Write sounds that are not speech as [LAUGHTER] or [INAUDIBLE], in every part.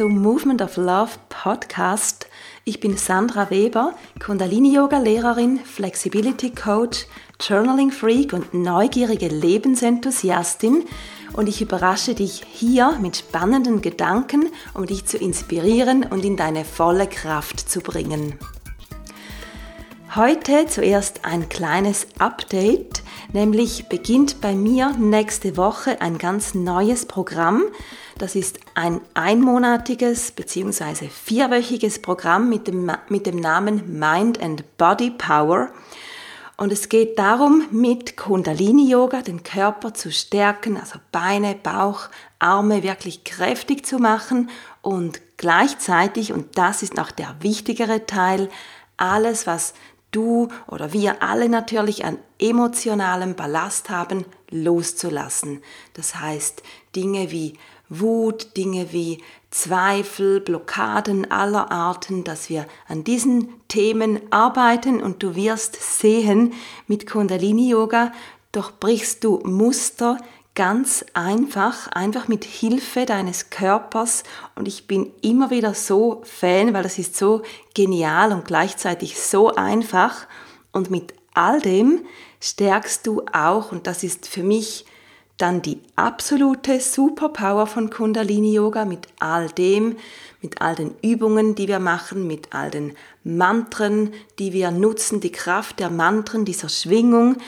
Zum Movement of Love Podcast. Ich bin Sandra Weber, Kundalini-Yoga-Lehrerin, Flexibility Coach, Journaling Freak und neugierige Lebensenthusiastin und ich überrasche dich hier mit spannenden Gedanken, um dich zu inspirieren und in deine volle Kraft zu bringen. Heute zuerst ein kleines Update, nämlich beginnt bei mir nächste Woche ein ganz neues Programm, das ist ein einmonatiges bzw. vierwöchiges Programm mit dem, mit dem Namen Mind and Body Power. Und es geht darum, mit Kundalini-Yoga den Körper zu stärken, also Beine, Bauch, Arme wirklich kräftig zu machen und gleichzeitig, und das ist noch der wichtigere Teil, alles, was du oder wir alle natürlich an emotionalem Ballast haben, loszulassen. Das heißt, Dinge wie Wut, Dinge wie Zweifel, Blockaden aller Arten, dass wir an diesen Themen arbeiten und du wirst sehen, mit Kundalini Yoga durchbrichst du Muster ganz einfach, einfach mit Hilfe deines Körpers und ich bin immer wieder so Fan, weil das ist so genial und gleichzeitig so einfach und mit all dem stärkst du auch und das ist für mich dann die absolute Superpower von Kundalini Yoga mit all dem, mit all den Übungen, die wir machen, mit all den Mantren, die wir nutzen, die Kraft der Mantren, dieser Schwingung.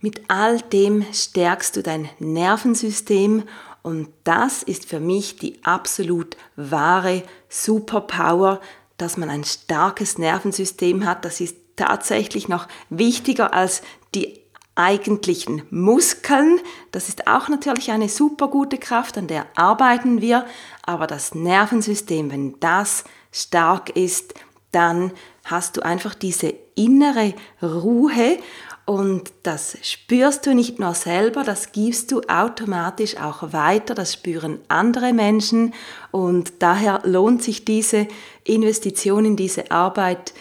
Mit all dem stärkst du dein Nervensystem und das ist für mich die absolut wahre Superpower, dass man ein starkes Nervensystem hat. Das ist tatsächlich noch wichtiger als die eigentlichen Muskeln. Das ist auch natürlich eine super gute Kraft, an der arbeiten wir. Aber das Nervensystem, wenn das stark ist, dann hast du einfach diese innere Ruhe und das spürst du nicht nur selber, das gibst du automatisch auch weiter, das spüren andere Menschen und daher lohnt sich diese Investition in diese Arbeit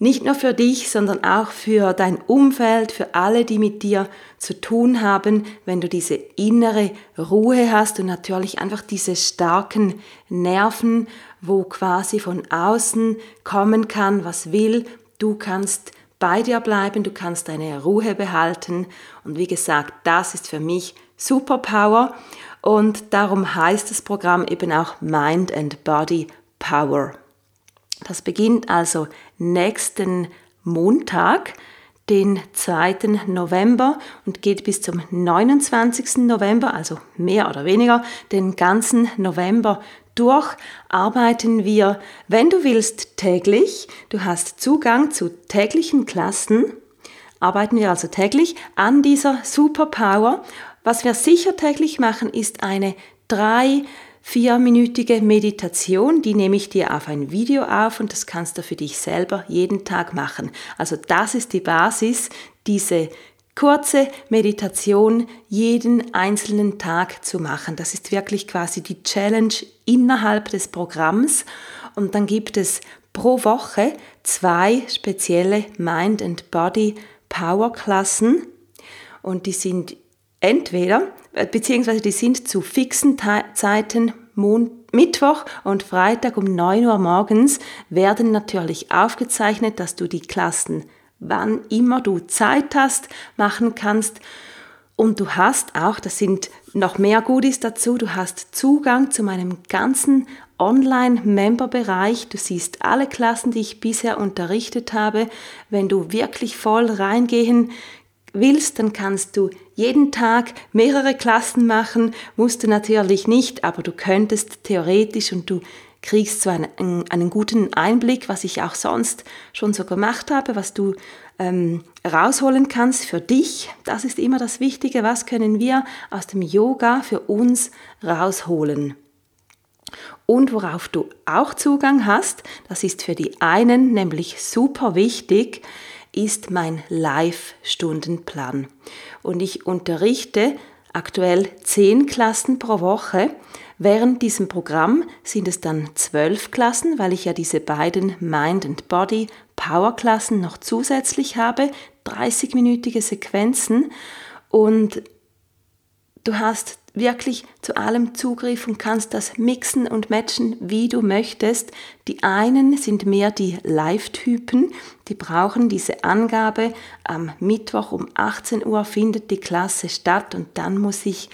nicht nur für dich, sondern auch für dein Umfeld, für alle, die mit dir zu tun haben, wenn du diese innere Ruhe hast und natürlich einfach diese starken Nerven, wo quasi von außen kommen kann, was will. Du kannst bei dir bleiben, du kannst deine Ruhe behalten. Und wie gesagt, das ist für mich Superpower. Und darum heißt das Programm eben auch Mind and Body Power. Das beginnt also nächsten Montag, den 2. November und geht bis zum 29. November, also mehr oder weniger den ganzen November durch, arbeiten wir, wenn du willst, täglich. Du hast Zugang zu täglichen Klassen, arbeiten wir also täglich an dieser Superpower. Was wir sicher täglich machen, ist eine drei vierminütige Meditation, die nehme ich dir auf ein Video auf und das kannst du für dich selber jeden Tag machen. Also das ist die Basis, diese kurze Meditation jeden einzelnen Tag zu machen. Das ist wirklich quasi die Challenge innerhalb des Programms und dann gibt es pro Woche zwei spezielle Mind and Body Power Klassen und die sind entweder, äh, beziehungsweise die sind zu fixen Zeiten, Mon Mittwoch und Freitag um 9 Uhr morgens, werden natürlich aufgezeichnet, dass du die Klassen, wann immer du Zeit hast, machen kannst. Und du hast auch, das sind noch mehr Goodies dazu, du hast Zugang zu meinem ganzen Online-Member-Bereich. Du siehst alle Klassen, die ich bisher unterrichtet habe. Wenn du wirklich voll reingehen willst, dann kannst du jeden Tag mehrere Klassen machen, musst du natürlich nicht, aber du könntest theoretisch und du kriegst so einen, einen guten Einblick, was ich auch sonst schon so gemacht habe, was du ähm, rausholen kannst für dich. Das ist immer das Wichtige. Was können wir aus dem Yoga für uns rausholen? Und worauf du auch Zugang hast, das ist für die einen nämlich super wichtig, ist mein Live-Stundenplan. Und ich unterrichte aktuell zehn Klassen pro Woche. Während diesem Programm sind es dann zwölf Klassen, weil ich ja diese beiden Mind and Body Power Klassen noch zusätzlich habe, 30-minütige Sequenzen und du hast wirklich zu allem Zugriff und kannst das mixen und matchen, wie du möchtest. Die einen sind mehr die Live-Typen, die brauchen diese Angabe. Am Mittwoch um 18 Uhr findet die Klasse statt und dann muss ich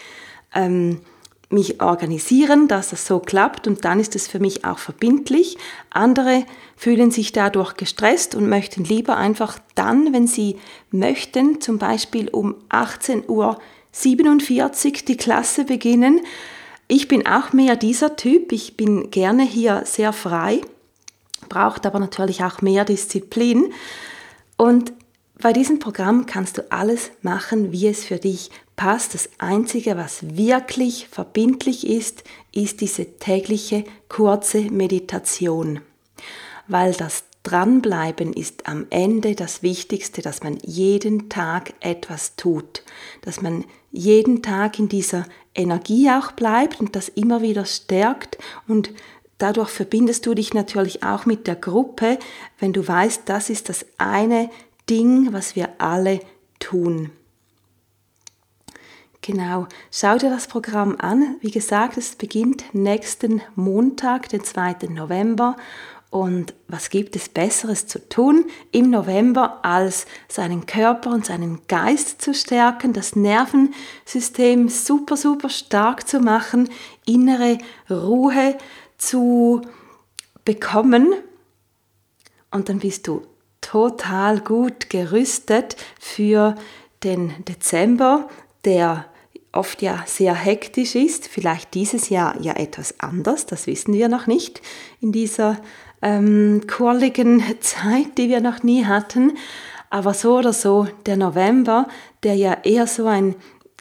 ähm, mich organisieren, dass das so klappt und dann ist es für mich auch verbindlich. Andere fühlen sich dadurch gestresst und möchten lieber einfach dann, wenn sie möchten, zum Beispiel um 18 Uhr 47 die Klasse beginnen. Ich bin auch mehr dieser Typ. Ich bin gerne hier sehr frei, braucht aber natürlich auch mehr Disziplin. Und bei diesem Programm kannst du alles machen, wie es für dich passt. Das Einzige, was wirklich verbindlich ist, ist diese tägliche kurze Meditation. Weil das Dranbleiben ist am Ende das Wichtigste, dass man jeden Tag etwas tut, dass man jeden Tag in dieser Energie auch bleibt und das immer wieder stärkt und dadurch verbindest du dich natürlich auch mit der Gruppe, wenn du weißt, das ist das eine Ding, was wir alle tun. Genau, schau dir das Programm an. Wie gesagt, es beginnt nächsten Montag, den 2. November und was gibt es Besseres zu tun im November, als seinen Körper und seinen Geist zu stärken, das Nervensystem super, super stark zu machen, innere Ruhe zu bekommen. Und dann bist du total gut gerüstet für den Dezember, der oft ja sehr hektisch ist, vielleicht dieses Jahr ja etwas anders, das wissen wir noch nicht in dieser ähm, quirligen Zeit, die wir noch nie hatten. Aber so oder so, der November, der ja eher so ein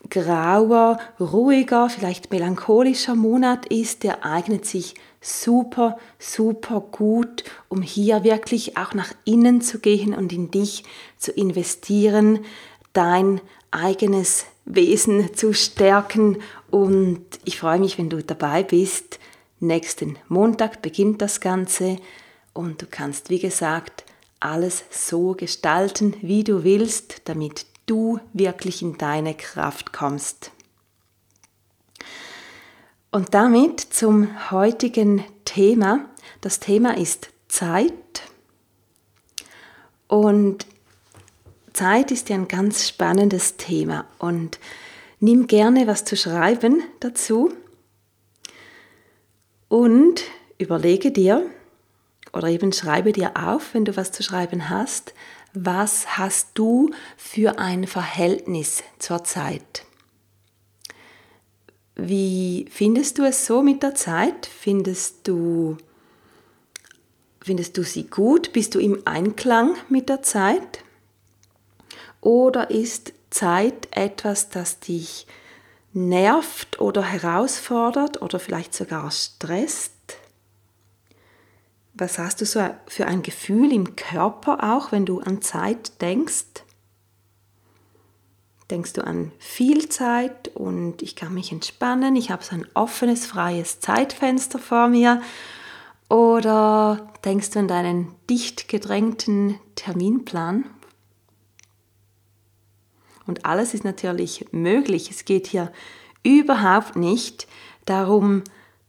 grauer, ruhiger, vielleicht melancholischer Monat ist, der eignet sich super, super gut, um hier wirklich auch nach innen zu gehen und in dich zu investieren, dein eigenes Wesen zu stärken. Und ich freue mich, wenn du dabei bist. Nächsten Montag beginnt das Ganze und du kannst, wie gesagt, alles so gestalten, wie du willst, damit du wirklich in deine Kraft kommst. Und damit zum heutigen Thema. Das Thema ist Zeit. Und Zeit ist ja ein ganz spannendes Thema und nimm gerne was zu schreiben dazu und überlege dir oder eben schreibe dir auf, wenn du was zu schreiben hast, was hast du für ein Verhältnis zur Zeit? Wie findest du es so mit der Zeit? Findest du, findest du sie gut? Bist du im Einklang mit der Zeit? Oder ist Zeit etwas, das dich nervt oder herausfordert oder vielleicht sogar stresst? Was hast du so für ein Gefühl im Körper auch, wenn du an Zeit denkst? Denkst du an viel Zeit und ich kann mich entspannen, ich habe so ein offenes, freies Zeitfenster vor mir? Oder denkst du an deinen dicht gedrängten Terminplan? Und alles ist natürlich möglich. Es geht hier überhaupt nicht darum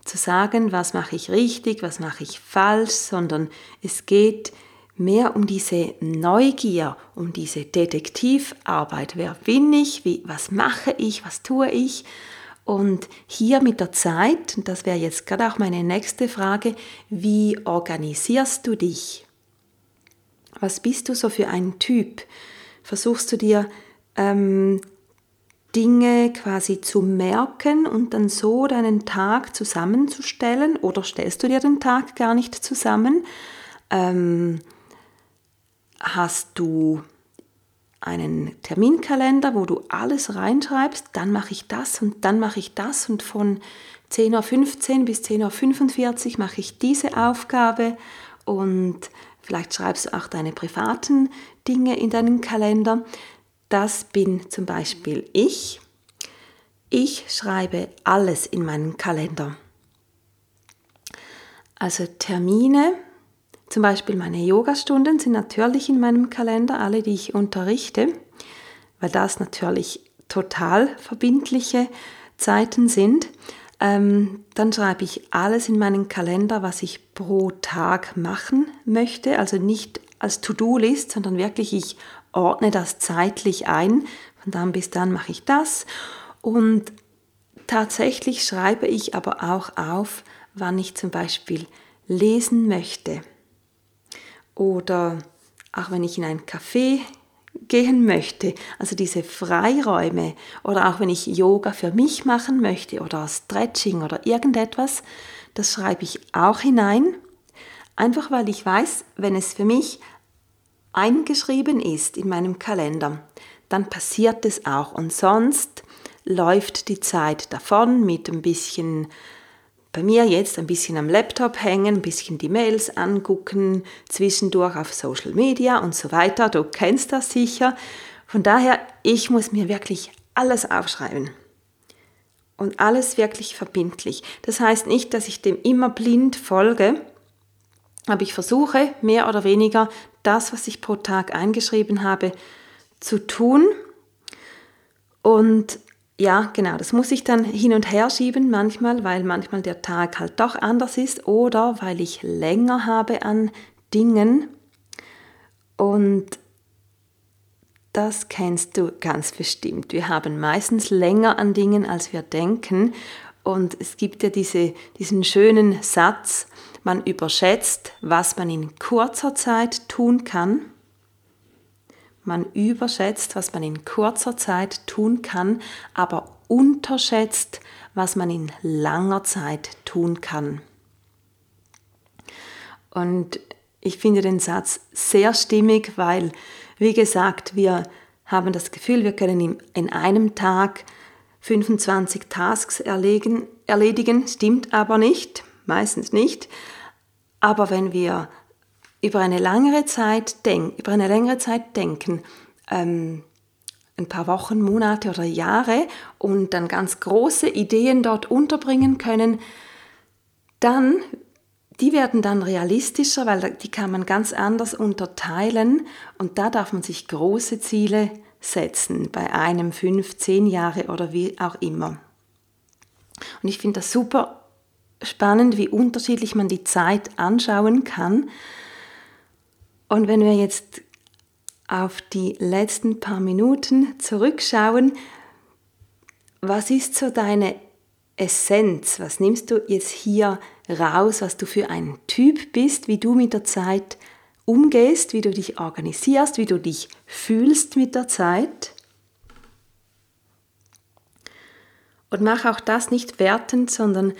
zu sagen, was mache ich richtig, was mache ich falsch, sondern es geht mehr um diese Neugier, um diese Detektivarbeit. Wer bin ich? Wie, was mache ich? Was tue ich? Und hier mit der Zeit, und das wäre jetzt gerade auch meine nächste Frage, wie organisierst du dich? Was bist du so für ein Typ? Versuchst du dir ähm, Dinge quasi zu merken und dann so deinen Tag zusammenzustellen oder stellst du dir den Tag gar nicht zusammen? Ähm, hast du einen Terminkalender, wo du alles reinschreibst, dann mache ich das und dann mache ich das und von 10.15 Uhr bis 10.45 Uhr mache ich diese Aufgabe und vielleicht schreibst du auch deine privaten Dinge in deinen Kalender. Das bin zum Beispiel ich. Ich schreibe alles in meinen Kalender. Also Termine, zum Beispiel meine Yogastunden sind natürlich in meinem Kalender, alle, die ich unterrichte, weil das natürlich total verbindliche Zeiten sind. Ähm, dann schreibe ich alles in meinen Kalender, was ich pro Tag machen möchte. Also nicht als To-Do-List, sondern wirklich, ich ordne das zeitlich ein. Von dann bis dann mache ich das. Und tatsächlich schreibe ich aber auch auf, wann ich zum Beispiel lesen möchte. Oder auch wenn ich in ein Café gehen möchte, also diese Freiräume oder auch wenn ich Yoga für mich machen möchte oder Stretching oder irgendetwas, das schreibe ich auch hinein, einfach weil ich weiß, wenn es für mich eingeschrieben ist in meinem Kalender, dann passiert es auch und sonst läuft die Zeit davon mit ein bisschen bei mir jetzt ein bisschen am Laptop hängen, ein bisschen die Mails angucken, zwischendurch auf Social Media und so weiter. Du kennst das sicher. Von daher, ich muss mir wirklich alles aufschreiben. Und alles wirklich verbindlich. Das heißt nicht, dass ich dem immer blind folge, aber ich versuche mehr oder weniger das, was ich pro Tag eingeschrieben habe, zu tun. Und ja, genau, das muss ich dann hin und her schieben manchmal, weil manchmal der Tag halt doch anders ist oder weil ich länger habe an Dingen. Und das kennst du ganz bestimmt. Wir haben meistens länger an Dingen, als wir denken. Und es gibt ja diese, diesen schönen Satz, man überschätzt, was man in kurzer Zeit tun kann man überschätzt, was man in kurzer Zeit tun kann, aber unterschätzt, was man in langer Zeit tun kann. Und ich finde den Satz sehr stimmig, weil, wie gesagt, wir haben das Gefühl, wir können in einem Tag 25 Tasks erledigen, erledigen, stimmt aber nicht, meistens nicht. Aber wenn wir über eine längere Zeit, denk, über eine längere Zeit denken, ähm, ein paar Wochen, Monate oder Jahre und dann ganz große Ideen dort unterbringen können, dann, die werden dann realistischer, weil die kann man ganz anders unterteilen und da darf man sich große Ziele setzen, bei einem, fünf, zehn Jahre oder wie auch immer. Und ich finde das super spannend, wie unterschiedlich man die Zeit anschauen kann und wenn wir jetzt auf die letzten paar Minuten zurückschauen, was ist so deine Essenz? Was nimmst du jetzt hier raus, was du für ein Typ bist, wie du mit der Zeit umgehst, wie du dich organisierst, wie du dich fühlst mit der Zeit? Und mach auch das nicht wertend, sondern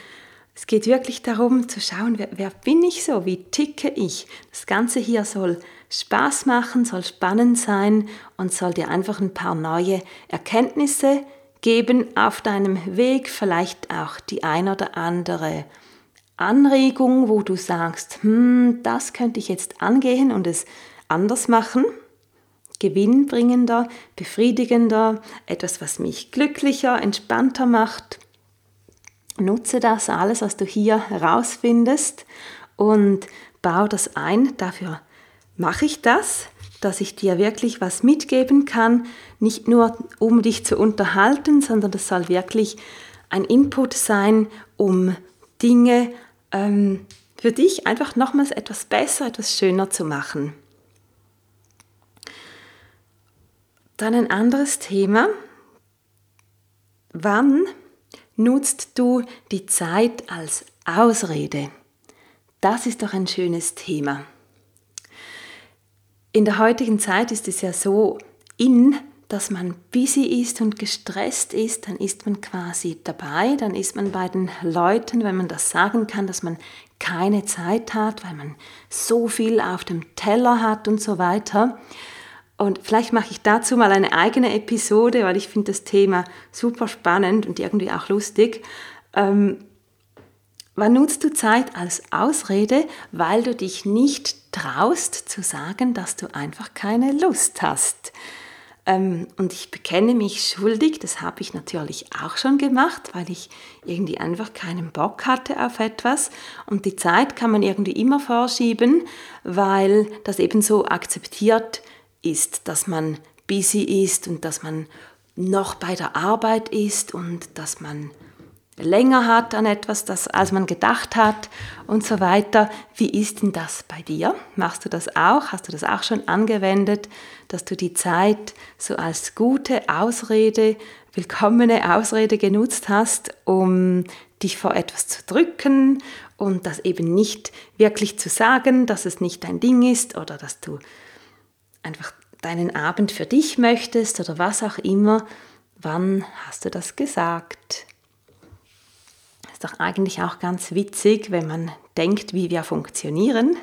es geht wirklich darum zu schauen, wer, wer, bin ich so, wie ticke ich. Das Ganze hier soll Spaß machen, soll spannend sein und soll dir einfach ein paar neue Erkenntnisse geben auf deinem Weg, vielleicht auch die ein oder andere Anregung, wo du sagst, hm, das könnte ich jetzt angehen und es anders machen. Gewinnbringender, befriedigender, etwas, was mich glücklicher, entspannter macht Nutze das alles, was du hier herausfindest und bau das ein. Dafür mache ich das, dass ich dir wirklich was mitgeben kann, nicht nur um dich zu unterhalten, sondern das soll wirklich ein Input sein, um Dinge ähm, für dich einfach nochmals etwas besser, etwas schöner zu machen. Dann ein anderes Thema. Wann nutzt du die Zeit als Ausrede? Das ist doch ein schönes Thema. In der heutigen Zeit ist es ja so in, dass man busy ist und gestresst ist, dann ist man quasi dabei, dann ist man bei den Leuten, wenn man das sagen kann, dass man keine Zeit hat, weil man so viel auf dem Teller hat und so weiter. Und vielleicht mache ich dazu mal eine eigene Episode, weil ich finde das Thema super spannend und irgendwie auch lustig. Ähm, wann nutzt du Zeit als Ausrede, weil du dich nicht traust zu sagen, dass du einfach keine Lust hast? Ähm, und ich bekenne mich schuldig, das habe ich natürlich auch schon gemacht, weil ich irgendwie einfach keinen Bock hatte auf etwas. Und die Zeit kann man irgendwie immer vorschieben, weil das eben so akzeptiert ist, dass man busy ist und dass man noch bei der Arbeit ist und dass man länger hat an etwas, das, als man gedacht hat und so weiter. Wie ist denn das bei dir? Machst du das auch? Hast du das auch schon angewendet, dass du die Zeit so als gute Ausrede, willkommene Ausrede genutzt hast, um dich vor etwas zu drücken und das eben nicht wirklich zu sagen, dass es nicht dein Ding ist oder dass du einfach deinen Abend für dich möchtest oder was auch immer. Wann hast du das gesagt? Ist doch eigentlich auch ganz witzig, wenn man denkt, wie wir funktionieren,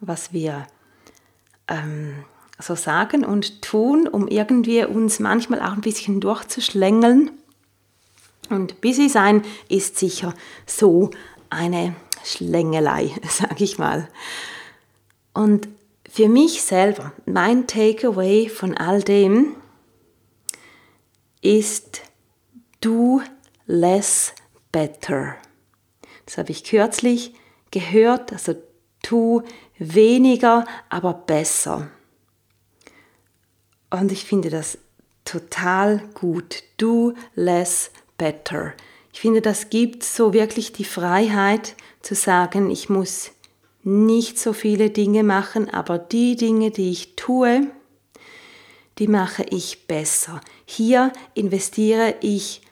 was wir ähm, so sagen und tun, um irgendwie uns manchmal auch ein bisschen durchzuschlängeln. Und busy sein ist sicher so eine Schlängelei, [LAUGHS] sage ich mal. Und für mich selber, mein Takeaway von all dem ist, do less better. Das habe ich kürzlich gehört, also tu weniger, aber besser. Und ich finde das total gut. Do less better. Ich finde, das gibt so wirklich die Freiheit zu sagen, ich muss nicht so viele Dinge machen, aber die Dinge, die ich tue, die mache ich besser. Hier investiere ich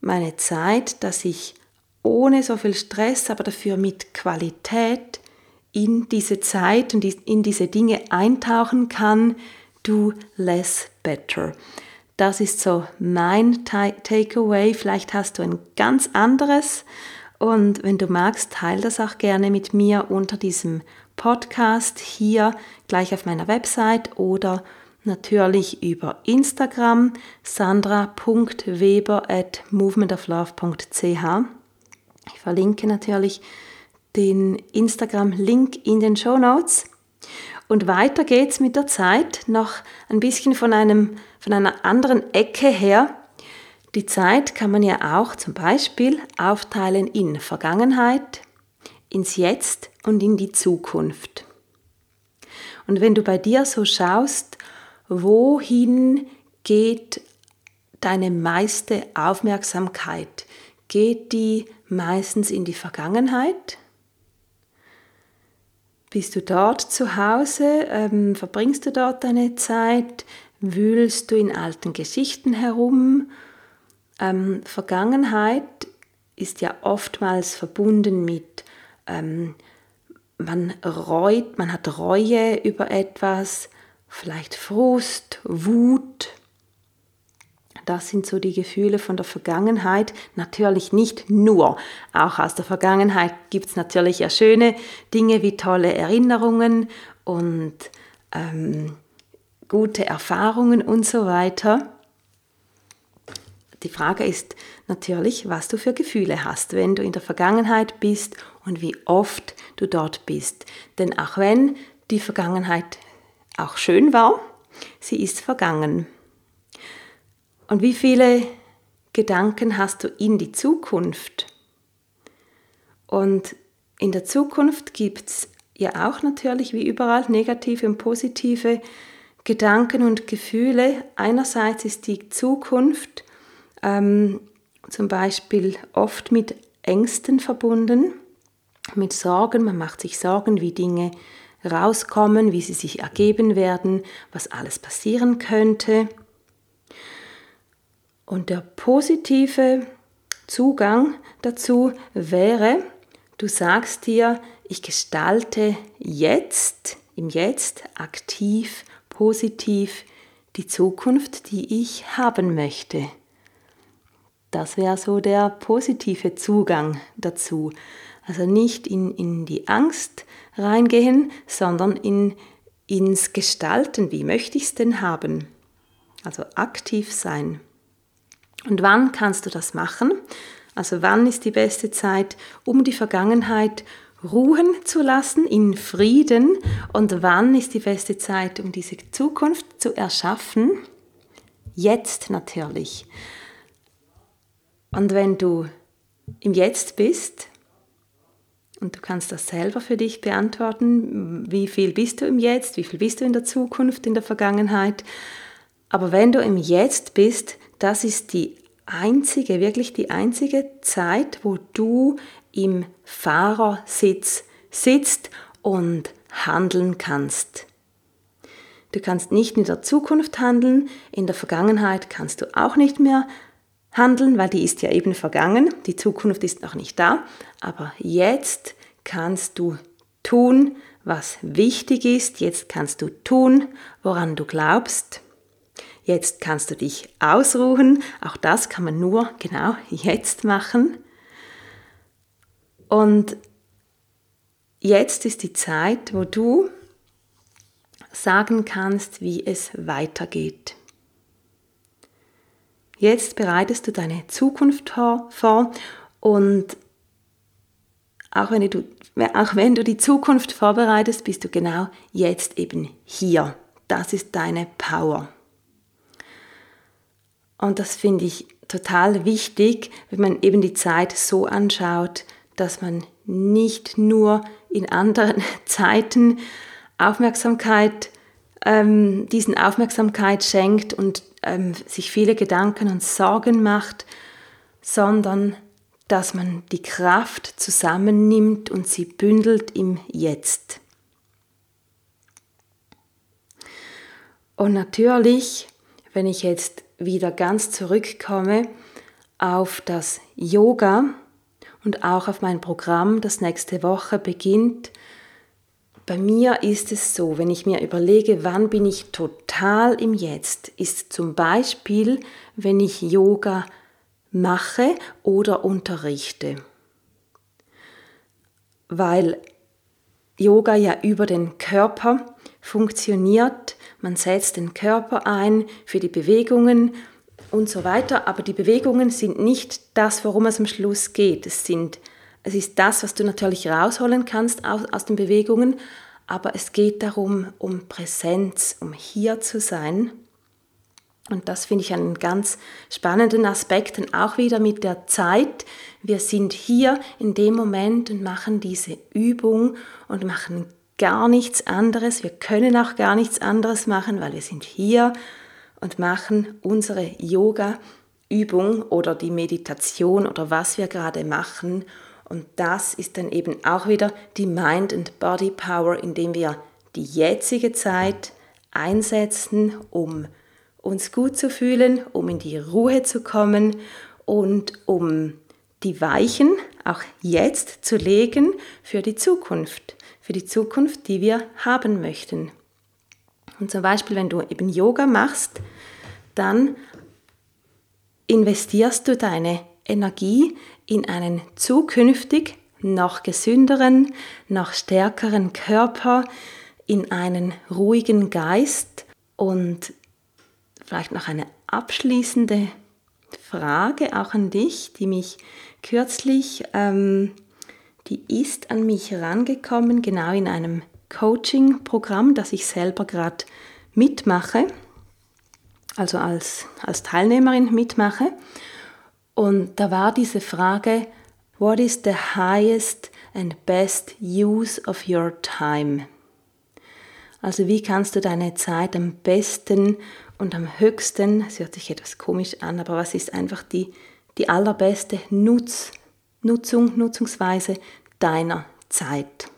meine Zeit, dass ich ohne so viel Stress, aber dafür mit Qualität in diese Zeit und in diese Dinge eintauchen kann, do less better. Das ist so mein Takeaway. Vielleicht hast du ein ganz anderes. Und wenn du magst, teile das auch gerne mit mir unter diesem Podcast hier gleich auf meiner Website oder natürlich über Instagram sandra.weber at movementoflove.ch. Ich verlinke natürlich den Instagram-Link in den Show Notes. Und weiter geht's mit der Zeit, noch ein bisschen von, einem, von einer anderen Ecke her. Die Zeit kann man ja auch zum Beispiel aufteilen in Vergangenheit, ins Jetzt und in die Zukunft. Und wenn du bei dir so schaust, wohin geht deine meiste Aufmerksamkeit? Geht die meistens in die Vergangenheit? Bist du dort zu Hause? Ähm, verbringst du dort deine Zeit? Wühlst du in alten Geschichten herum? Ähm, Vergangenheit ist ja oftmals verbunden mit ähm, man reut, man hat Reue über etwas, vielleicht Frust, Wut. Das sind so die Gefühle von der Vergangenheit. Natürlich nicht nur. Auch aus der Vergangenheit gibt es natürlich ja schöne Dinge wie tolle Erinnerungen und ähm, gute Erfahrungen und so weiter. Die Frage ist natürlich, was du für Gefühle hast, wenn du in der Vergangenheit bist und wie oft du dort bist. Denn auch wenn die Vergangenheit auch schön war, sie ist vergangen. Und wie viele Gedanken hast du in die Zukunft? Und in der Zukunft gibt es ja auch natürlich wie überall negative und positive Gedanken und Gefühle. Einerseits ist die Zukunft ähm, zum Beispiel oft mit Ängsten verbunden, mit Sorgen. Man macht sich Sorgen, wie Dinge rauskommen, wie sie sich ergeben werden, was alles passieren könnte. Und der positive Zugang dazu wäre, du sagst dir, ich gestalte jetzt, im Jetzt aktiv, positiv die Zukunft, die ich haben möchte. Das wäre so der positive Zugang dazu. Also nicht in, in die Angst reingehen, sondern in ins Gestalten. Wie möchte ich es denn haben? Also aktiv sein. Und wann kannst du das machen? Also wann ist die beste Zeit, um die Vergangenheit ruhen zu lassen in Frieden? Und wann ist die beste Zeit, um diese Zukunft zu erschaffen? Jetzt natürlich. Und wenn du im Jetzt bist, und du kannst das selber für dich beantworten, wie viel bist du im Jetzt, wie viel bist du in der Zukunft, in der Vergangenheit. Aber wenn du im Jetzt bist, das ist die einzige, wirklich die einzige Zeit, wo du im Fahrersitz sitzt und handeln kannst. Du kannst nicht in der Zukunft handeln, in der Vergangenheit kannst du auch nicht mehr handeln, weil die ist ja eben vergangen, die Zukunft ist noch nicht da, aber jetzt kannst du tun, was wichtig ist, jetzt kannst du tun, woran du glaubst. Jetzt kannst du dich ausruhen, auch das kann man nur genau jetzt machen. Und jetzt ist die Zeit, wo du sagen kannst, wie es weitergeht. Jetzt bereitest du deine Zukunft vor und auch wenn, du, auch wenn du die Zukunft vorbereitest, bist du genau jetzt eben hier. Das ist deine Power. Und das finde ich total wichtig, wenn man eben die Zeit so anschaut, dass man nicht nur in anderen [LAUGHS] Zeiten Aufmerksamkeit, ähm, diesen Aufmerksamkeit schenkt und ähm, sich viele Gedanken und Sorgen macht, sondern dass man die Kraft zusammennimmt und sie bündelt im Jetzt. Und natürlich, wenn ich jetzt wieder ganz zurückkomme auf das Yoga und auch auf mein Programm, das nächste Woche beginnt, bei mir ist es so, wenn ich mir überlege, wann bin ich total im Jetzt, ist zum Beispiel, wenn ich Yoga mache oder unterrichte. Weil Yoga ja über den Körper funktioniert, man setzt den Körper ein für die Bewegungen und so weiter, aber die Bewegungen sind nicht das, worum es am Schluss geht. Es sind es ist das, was du natürlich rausholen kannst aus, aus den Bewegungen, aber es geht darum, um Präsenz, um hier zu sein. Und das finde ich einen ganz spannenden Aspekt, denn auch wieder mit der Zeit. Wir sind hier in dem Moment und machen diese Übung und machen gar nichts anderes. Wir können auch gar nichts anderes machen, weil wir sind hier und machen unsere Yoga-Übung oder die Meditation oder was wir gerade machen und das ist dann eben auch wieder die Mind and Body Power, indem wir die jetzige Zeit einsetzen, um uns gut zu fühlen, um in die Ruhe zu kommen und um die Weichen auch jetzt zu legen für die Zukunft, für die Zukunft, die wir haben möchten. Und zum Beispiel, wenn du eben Yoga machst, dann investierst du deine Energie in einen zukünftig noch gesünderen, noch stärkeren Körper, in einen ruhigen Geist und vielleicht noch eine abschließende Frage auch an dich, die mich kürzlich, ähm, die ist an mich herangekommen, genau in einem Coaching-Programm, das ich selber gerade mitmache, also als, als Teilnehmerin mitmache. Und da war diese Frage, what is the highest and best use of your time? Also wie kannst du deine Zeit am besten und am höchsten, es hört sich etwas komisch an, aber was ist einfach die, die allerbeste Nutz, Nutzung, Nutzungsweise deiner Zeit?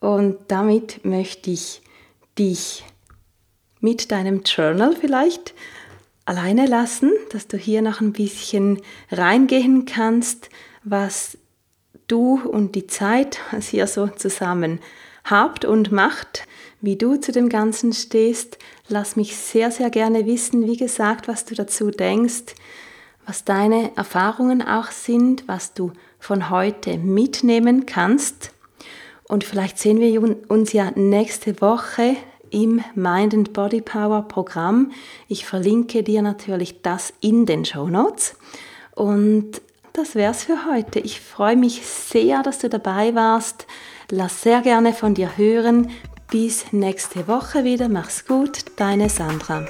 Und damit möchte ich dich mit deinem Journal vielleicht alleine lassen, dass du hier noch ein bisschen reingehen kannst, was du und die Zeit, was ihr so zusammen habt und macht, wie du zu dem Ganzen stehst. Lass mich sehr, sehr gerne wissen, wie gesagt, was du dazu denkst, was deine Erfahrungen auch sind, was du von heute mitnehmen kannst. Und vielleicht sehen wir uns ja nächste Woche im Mind and Body Power Programm. Ich verlinke dir natürlich das in den Show Notes. Und das wär's für heute. Ich freue mich sehr, dass du dabei warst. Lass sehr gerne von dir hören. Bis nächste Woche wieder. Mach's gut, deine Sandra.